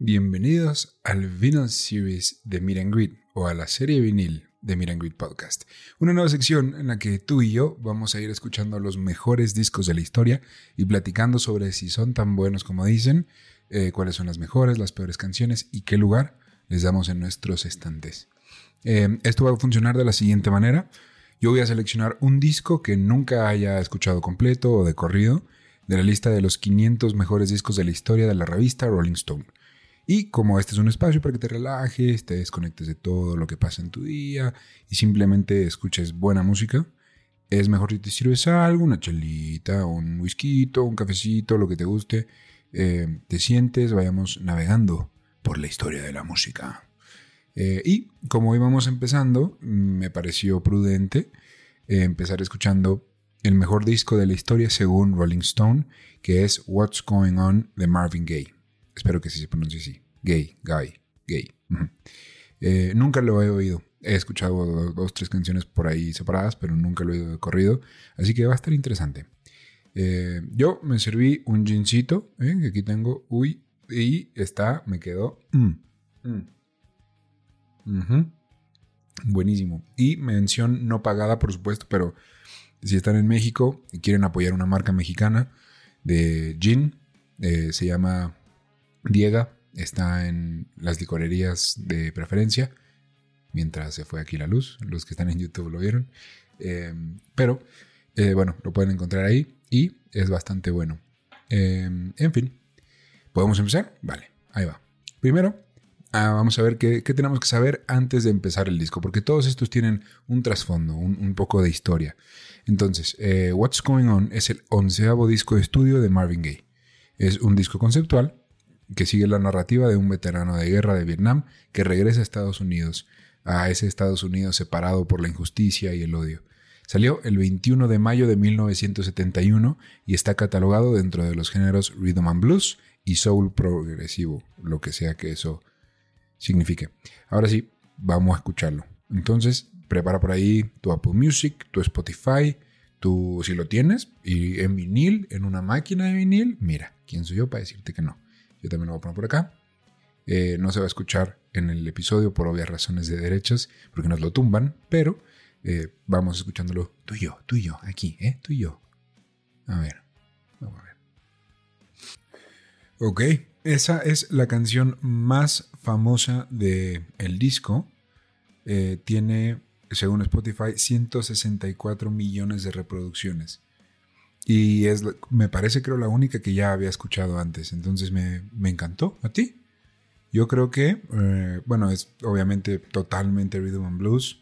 Bienvenidos al Vinyl Series de Meet Greet o a la serie vinil de Meet Greet Podcast. Una nueva sección en la que tú y yo vamos a ir escuchando los mejores discos de la historia y platicando sobre si son tan buenos como dicen, eh, cuáles son las mejores, las peores canciones y qué lugar les damos en nuestros estantes. Eh, esto va a funcionar de la siguiente manera. Yo voy a seleccionar un disco que nunca haya escuchado completo o de corrido de la lista de los 500 mejores discos de la historia de la revista Rolling Stone. Y como este es un espacio para que te relajes, te desconectes de todo lo que pasa en tu día y simplemente escuches buena música, es mejor si te sirves algo, una chelita, un whisky, un cafecito, lo que te guste, eh, te sientes, vayamos navegando por la historia de la música. Eh, y como íbamos empezando, me pareció prudente eh, empezar escuchando el mejor disco de la historia según Rolling Stone, que es What's Going On de Marvin Gaye. Espero que sí se pronuncie así. Gay, guy, gay. Nunca lo he oído. He escuchado dos, tres canciones por ahí separadas, pero nunca lo he oído de corrido. Así que va a estar interesante. Eh, yo me serví un gincito, eh, que aquí tengo, uy, y está, me quedó. Mm, mm. Buenísimo. Y mención no pagada, por supuesto, pero si están en México y quieren apoyar una marca mexicana de gin, se llama Diega está en las licorerías de preferencia, mientras se fue aquí la luz. Los que están en YouTube lo vieron. Eh, pero, eh, bueno, lo pueden encontrar ahí y es bastante bueno. Eh, en fin, ¿podemos empezar? Vale, ahí va. Primero, vamos a ver qué, tenemos que saber antes de empezar el disco, porque todos estos tienen un trasfondo, un, poco de historia. Entonces, What's Going On es el onceavo disco de estudio de Marvin Gaye. Es un disco conceptual que sigue la narrativa de un veterano de guerra de Vietnam que regresa a Estados Unidos, a ese Estados Unidos separado por la injusticia y el odio. Salió el 21 de mayo de 1971 y está catalogado dentro de los géneros rhythm and blues y soul progresivo, lo que sea que eso signifique. Ahora sí, vamos a escucharlo. Entonces, prepara por ahí tu Apple Music, tu Spotify, tu si lo tienes y en vinil, en una máquina de vinil, mira, ¿quién soy yo para decirte que no? Yo también lo voy a poner por acá. Eh, no se va a escuchar en el episodio por obvias razones de derechos, porque nos lo tumban, pero eh, vamos escuchándolo tú y aquí, ¿eh? Tú y yo. A ver, vamos a ver. Ok, esa es la canción más famosa del el disco. Eh, tiene, según Spotify, 164 millones de reproducciones. Y es, me parece creo la única que ya había escuchado antes. Entonces me, encantó. ¿A ti? Yo creo que, eh, bueno, es obviamente totalmente rhythm and blues.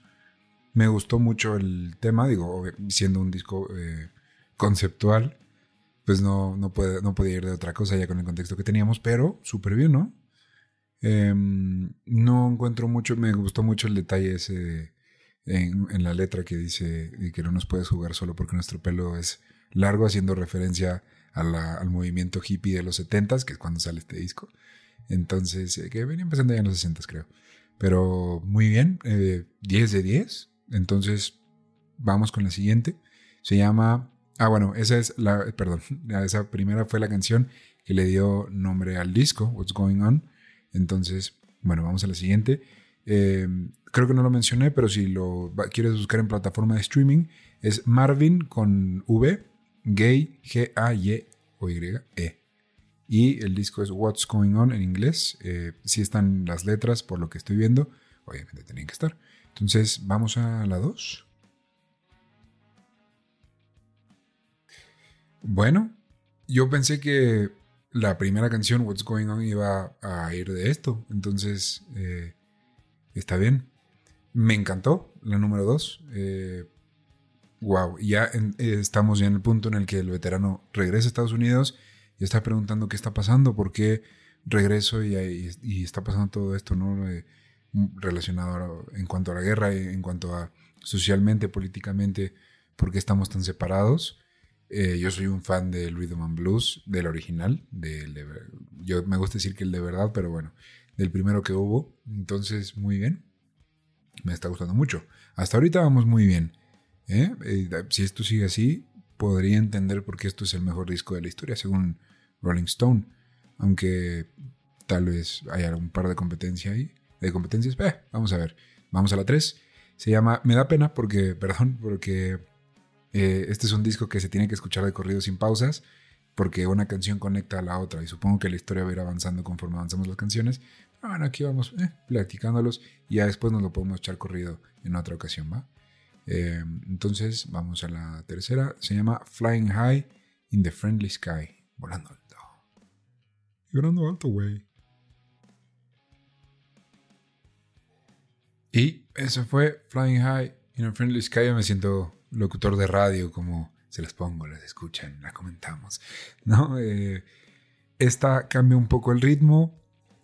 Me gustó mucho el tema, digo, siendo un disco eh, conceptual, pues no, no, puede, no podía ir de otra cosa ya con el contexto que teníamos, pero súper bien, ¿no? Em, no encuentro mucho, me gustó mucho el detalle ese en, en, la letra que dice que no nos puedes jugar solo porque nuestro pelo es largo haciendo referencia al movimiento hippie de los 70s, que es cuando sale este disco. Entonces, eh, que venía empezando ya en los 60s, creo. Pero muy bien, 10 eh, de 10. Entonces, vamos con la siguiente. Se llama. Ah, bueno, esa es la. Perdón, esa primera fue la canción que le dio nombre al disco, What's Going On. Entonces, bueno, vamos a la siguiente. Eh, creo que no lo mencioné, pero si lo quieres buscar en plataforma de streaming, es Marvin con V Gay, G-A-Y o Y-E. Y el disco es What's Going On en inglés. Eh, si están las letras, por lo que estoy viendo, obviamente tienen que estar. Entonces, vamos a la 2. Bueno, yo pensé que la primera canción, What's Going On, iba a ir de esto. Entonces, eh, está bien. Me encantó la número 2. Wow, ya eh, estamos ya en el punto en el que el veterano regresa a Estados Unidos y está preguntando qué está pasando, por qué regreso y, está pasando todo esto, ¿no? Eh, relacionado en cuanto a la guerra, en cuanto a socialmente, políticamente, por qué estamos tan separados. Eh, yo soy un fan del Rhythm and Blues, del original, del de, yo me gusta decir que el de verdad, pero bueno, del primero que hubo. Entonces, muy bien. Me está gustando mucho. Hasta ahorita vamos muy bien. ¿eh? Eh, si esto sigue así, podría entender por qué esto es el mejor disco de la historia, según Rolling Stone. Aunque tal vez haya un par de competencia ahí. De competencias. Eh, vamos a ver. Vamos a la 3. Se llama Me da pena porque, perdón, porque este es un disco que se tiene que escuchar de corrido sin pausas porque una canción conecta a la otra y supongo que la historia va a ir avanzando conforme avanzamos las canciones. bueno, aquí vamos eh, platicándolos y ya después nos lo podemos echar corrido en otra ocasión, ¿va? Eh, entonces vamos a la tercera. Se llama Flying High in the Friendly Sky. Volando alto. Volando alto, güey. Y eso fue Flying High in a Friendly Sky. Yo me siento locutor de radio como se las pongo, las escuchan, la comentamos. ¿no? Eh, esta cambia un poco el ritmo,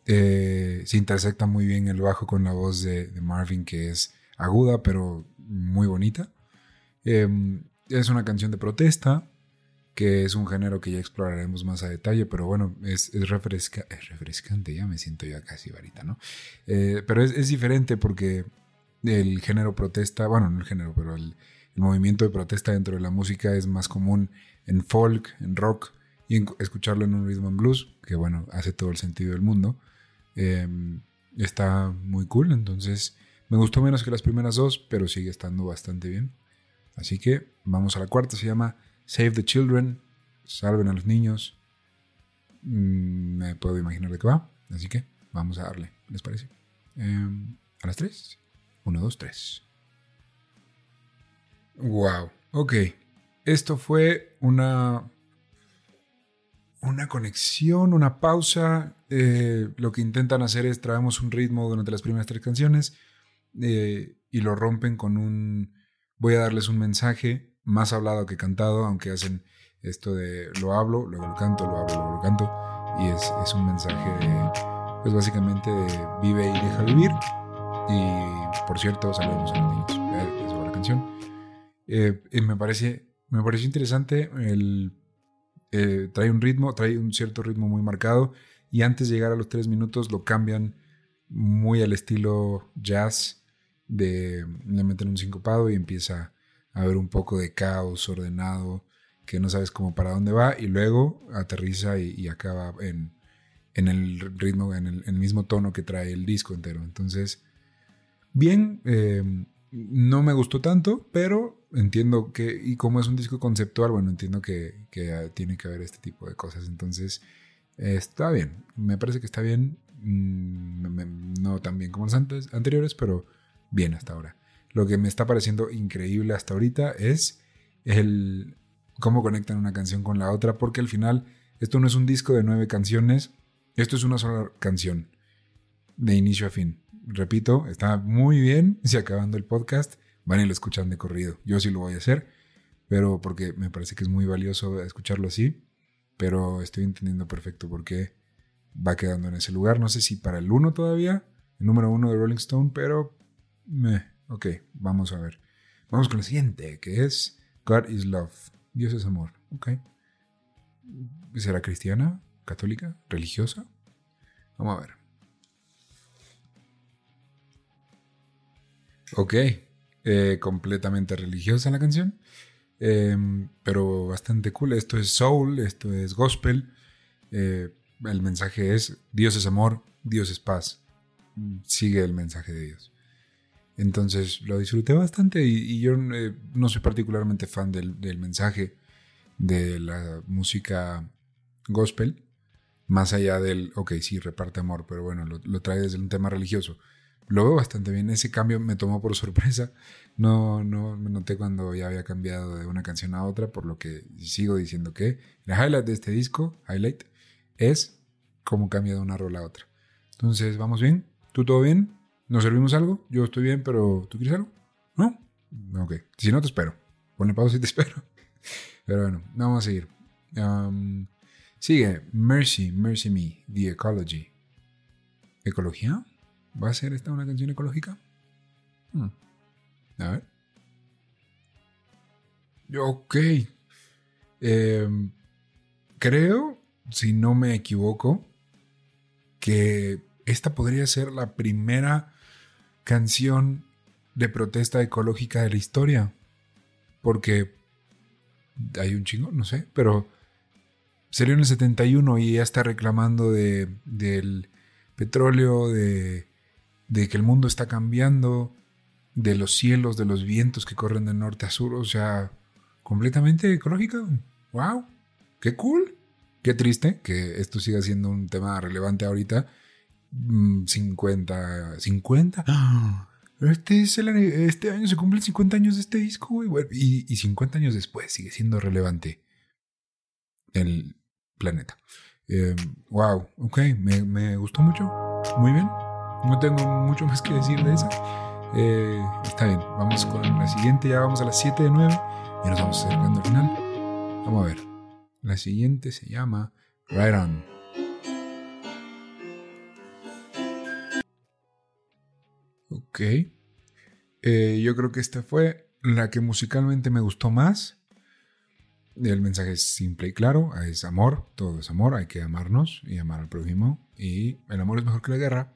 eh, se intersecta muy bien el bajo con la voz de, Marvin, que es aguda, pero muy bonita. Em, es una canción de protesta, que es un género que ya exploraremos más a detalle, pero bueno, es, es, refrescante, ya me siento ya casi varita, ¿no? Eh, pero es, es, diferente porque el género protesta, bueno, no el género, pero el, el movimiento de protesta dentro de la música es más común en folk, en rock y escucharlo en un rhythm and blues, que bueno, hace todo el sentido del mundo. Em, está muy cool, entonces me gustó menos que las primeras dos, pero sigue estando bastante bien. Así que vamos a la cuarta, se llama Save the Children, salven a los niños. Mm, me puedo imaginar de qué va, así que vamos a darle, ¿les parece? Em, a las tres. Uno, dos, tres. Wow. Ok. Esto fue una. Una conexión, una pausa. Eh, lo que intentan hacer es traemos un ritmo durante las primeras tres canciones eh, y lo rompen con un. Voy a darles un mensaje más hablado que cantado, aunque hacen esto de lo hablo, luego lo canto, lo hablo, luego lo canto. Y es, es un mensaje de, pues básicamente de vive y deja vivir. Y por cierto, saludos a los niños. Eh, la canción. Eh, me, parece, me pareció interesante. El, eh, trae un ritmo, trae un cierto ritmo muy marcado. Y antes de llegar a los tres minutos lo cambian muy al estilo jazz. De, le meten un sincopado y empieza a haber un poco de caos ordenado que no sabes cómo para dónde va. Y luego aterriza y, acaba en, en, el ritmo, en el, mismo tono que trae el disco entero. Entonces, bien. Eh, no me gustó tanto, pero entiendo que, y como es un disco conceptual, bueno, entiendo que, tiene que haber este tipo de cosas. Entonces, está bien. Me parece que está bien. Mm, no tan bien como los antes, anteriores, pero bien hasta ahora. Lo que me está pareciendo increíble hasta ahorita es el cómo conectan una canción con la otra, porque al final esto no es un disco de nueve canciones, esto es una sola canción, de inicio a fin repito, está muy bien si acabando el podcast van y lo escuchan de corrido. Yo sí lo voy a hacer, pero porque me parece que es muy valioso escucharlo así, pero estoy entendiendo perfecto por qué va quedando en ese lugar. No sé si para el uno todavía, el número uno de Rolling Stone, pero... me ok, vamos a ver. Vamos con la siguiente, que es God is Love. Dios es amor. Ok. ¿Será cristiana? ¿Católica? ¿Religiosa? Vamos a ver. Ok, eh, completamente religiosa la canción, em, pero bastante cool. Esto es soul, esto es gospel. Eh, el mensaje es Dios es amor, Dios es paz. Sigue el mensaje de Dios. Entonces lo disfruté bastante y, yo eh, no soy particularmente fan del, mensaje de la música gospel, más allá del, ok, sí, reparte amor, pero bueno, lo, lo trae desde un tema religioso lo veo bastante bien. Ese cambio me tomó por sorpresa. No, no me noté cuando ya había cambiado de una canción a otra, por lo que sigo diciendo que el highlight de este disco, highlight, es cómo cambia de una rola a otra. Entonces, ¿vamos bien? ¿Tú todo bien? ¿Nos servimos algo? Yo estoy bien, pero ¿tú quieres algo? ¿No? Ok. Si no, te espero. Pone pausa y te espero. Pero bueno, vamos a seguir. sigue Mercy, Mercy Me, The Ecology. ¿Ecología? ¿Va a ser esta una canción ecológica? Hmm. A ver. Ok. Em, creo, si no me equivoco, que esta podría ser la primera canción de protesta ecológica de la historia. Porque hay un chingo, no sé, pero salió en el 71 y ya está reclamando de, del petróleo, de, de que el mundo está cambiando, de los cielos, de los vientos que corren de norte a sur, o sea, completamente ecológica. ¡Wow! ¡Qué cool! Qué triste que esto siga siendo un tema relevante ahorita. 50, mm, 50. Este, es este año se cumplen 50 años de este disco, y, y 50 años después sigue siendo relevante el planeta. wow, em, ok, me, me, gustó mucho. Muy bien. No tengo mucho más que decir de esa. Eh, está bien, vamos con la siguiente. Ya vamos a las 7 de 9 y nos vamos acercando al final. Vamos a ver. La siguiente se llama Right On. Ok. Eh, yo creo que esta fue la que musicalmente me gustó más. El mensaje es simple y claro, es amor, todo es amor, hay que amarnos y amar al prójimo. Y el amor es mejor que la guerra.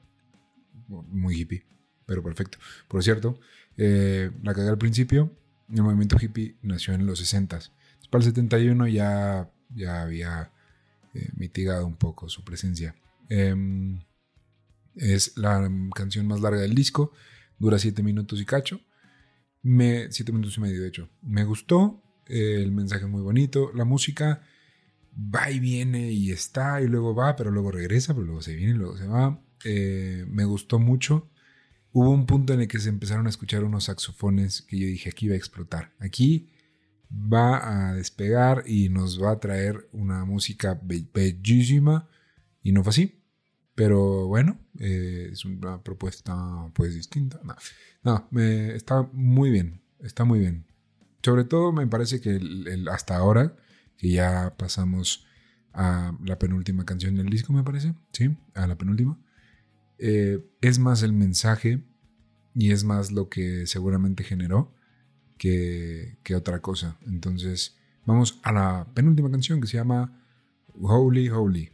Muy hippie, pero perfecto. Por cierto, eh, la cagué al principio, el movimiento hippie nació en los 60. Para el 71 ya, ya había eh, mitigado un poco su presencia. Em, es la canción más larga del disco, dura 7 minutos y cacho. Me, 7 minutos y medio, de hecho. Me gustó, eh, el mensaje es muy bonito, la música va y viene y está y luego va, pero luego regresa, pero luego se viene y luego se va. Eh, me gustó mucho. Hubo un punto en el que se empezaron a escuchar unos saxofones que yo dije, aquí va a explotar. Aquí va a despegar y nos va a traer una música bellísima. Y no fue así. Pero bueno, eh, es una propuesta pues distinta. No, me, está muy bien, está muy bien. Sobre todo me parece que hasta ahora, que ya pasamos a la penúltima canción del disco, me parece, ¿sí? A la penúltima. Eh, es más el mensaje y es más lo que seguramente generó que, que otra cosa. Entonces, vamos a la penúltima canción que se llama Holy, Holy.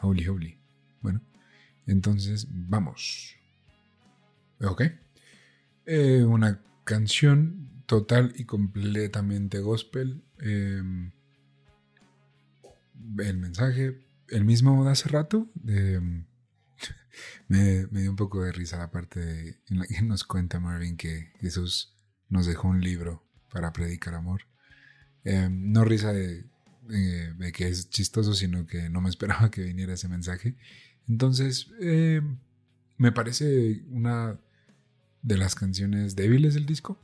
Holy, Holy. Bueno, entonces, vamos. Ok. Eh, una canción total y completamente gospel. Em, el mensaje, el mismo de hace rato. Em, me, dio un poco de risa la parte en la que nos cuenta Marvin que Jesús nos dejó un libro para predicar amor. Em, no risa de, de, que es chistoso, sino que no me esperaba que viniera ese mensaje. Entonces, eh, me parece una de las canciones débiles del disco,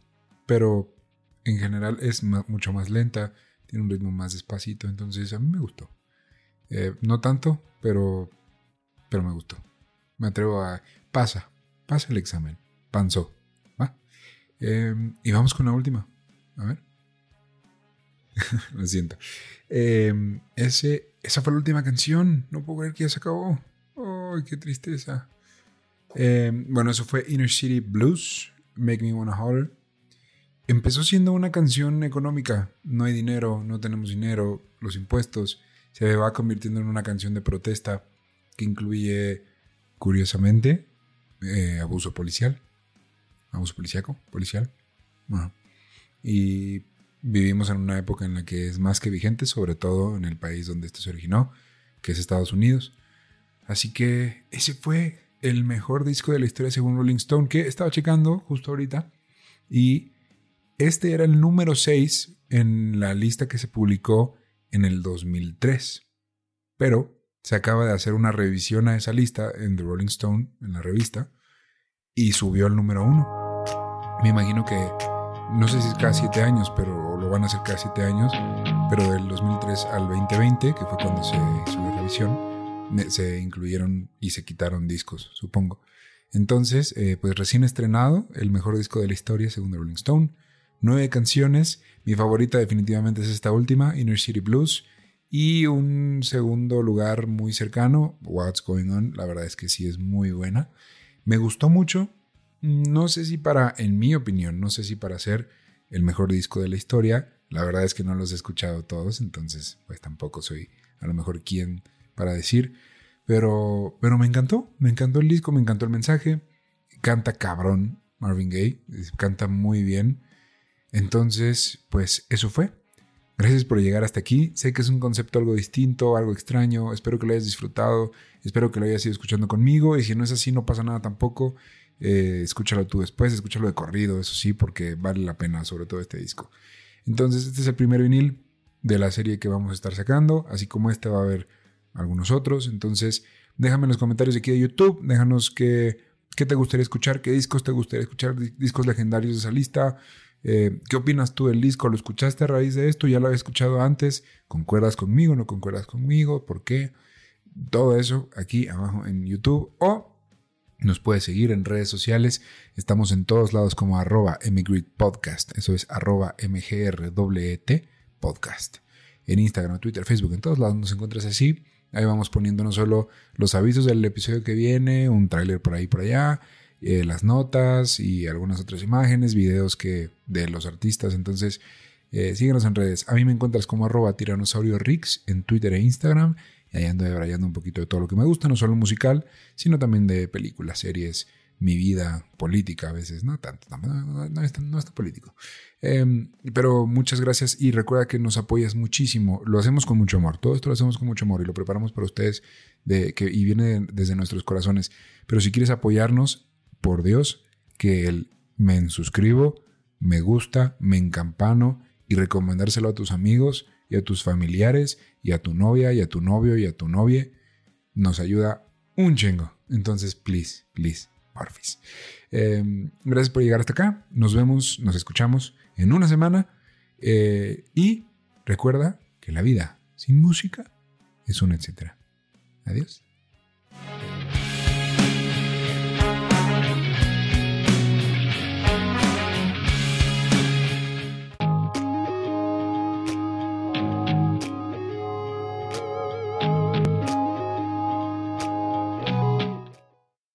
pero en general es mucho más lenta, tiene un ritmo más despacito, entonces a mí me gustó. Eh, no tanto, pero, pero me gustó. Me atrevo a... Pasa, pasa el examen, panzó. Em, y vamos con la última. A ver. Lo siento. Em, ese, esa fue la última canción. No puedo creer que ya se acabó. ¡Ay, qué tristeza! Eh, bueno, eso fue Inner City Blues, Make Me Wanna Holler. Empezó siendo una canción económica. No hay dinero, no tenemos dinero, los impuestos. Se va convirtiendo en una canción de protesta que incluye, curiosamente, eh, abuso policial. Abuso policíaco, policial. Y vivimos en una época en la que es más que vigente, sobre todo en el país donde esto se originó, que es Estados Unidos. Así que ese fue el mejor disco de la historia según Rolling Stone, que estaba checando justo ahorita. Y este era el número 6 en la lista que se publicó en el 2003. Pero se acaba de hacer una revisión a esa lista en The Rolling Stone, en la revista, y subió al número 1. Me imagino que, no sé si es cada 7 años, pero lo van a hacer cada 7 años, pero del 2003 al 2020, que fue cuando se hizo la revisión, se incluyeron y se quitaron discos, supongo. Entonces, eh, pues recién estrenado, el mejor disco de la historia según The Rolling Stone. Nueve canciones, mi favorita definitivamente es esta última, Inner City Blues. Y un segundo lugar muy cercano, What's Going On, la verdad es que sí es muy buena. Me gustó mucho, no sé si para, en mi opinión, no sé si para ser el mejor disco de la historia, la verdad es que no los he escuchado todos, entonces pues tampoco soy a lo mejor quien para decir. Pero, pero me encantó, me encantó el disco, me encantó el mensaje. Canta cabrón. Marvin Gaye, canta muy bien. Entonces, pues eso fue. Gracias por llegar hasta aquí. Sé que es un concepto algo distinto, algo extraño. Espero que lo hayas disfrutado. Espero que lo hayas ido escuchando conmigo. Y si no es así, no pasa nada tampoco. Eh, escúchalo tú después, escúchalo de corrido, eso sí, porque vale la pena, sobre todo este disco. Entonces, este es el primer vinil de la serie que vamos a estar sacando. Así como este va a haber algunos otros. Entonces, déjame en los comentarios aquí de YouTube. Déjanos qué, qué te gustaría escuchar, qué discos te gustaría escuchar, discos legendarios de esa lista. Eh, ¿Qué opinas tú del disco? ¿Lo escuchaste a raíz de esto? ¿Ya lo había escuchado antes? ¿Concuerdas conmigo? ¿No concuerdas conmigo? ¿Por qué? Todo eso aquí abajo en YouTube o nos puedes seguir en redes sociales. Estamos en todos lados como arroba Podcast. Eso es arroba mgrwet podcast. En Instagram, Twitter, Facebook, en todos lados nos encuentras así. Ahí vamos poniendo no solo los avisos del episodio que viene, un tráiler por ahí por allá, eh, las notas y algunas otras imágenes, videos que, de los artistas. Entonces, eh, síguenos en redes. A mí me encuentras como arroba tiranosaurio Rix en Twitter e Instagram. Y ahí ando debrayando un poquito de todo lo que me gusta, no solo musical, sino también de películas, series, mi vida política a veces, no tanto, no, no, es, político. Em, pero muchas gracias y recuerda que nos apoyas muchísimo. Lo hacemos con mucho amor. Todo esto lo hacemos con mucho amor y lo preparamos para ustedes y viene desde nuestros corazones. Pero si quieres apoyarnos, por Dios, que el me suscribo, me gusta, me encampano y recomendárselo a tus amigos y a tus familiares y a tu novia y a tu novio y a tu novia nos ayuda un chingo. Entonces, please, please, porfis. Em, gracias por llegar hasta acá. Nos vemos, nos escuchamos en una semana. Eh, y recuerda que la vida sin música es un etcétera. Adiós.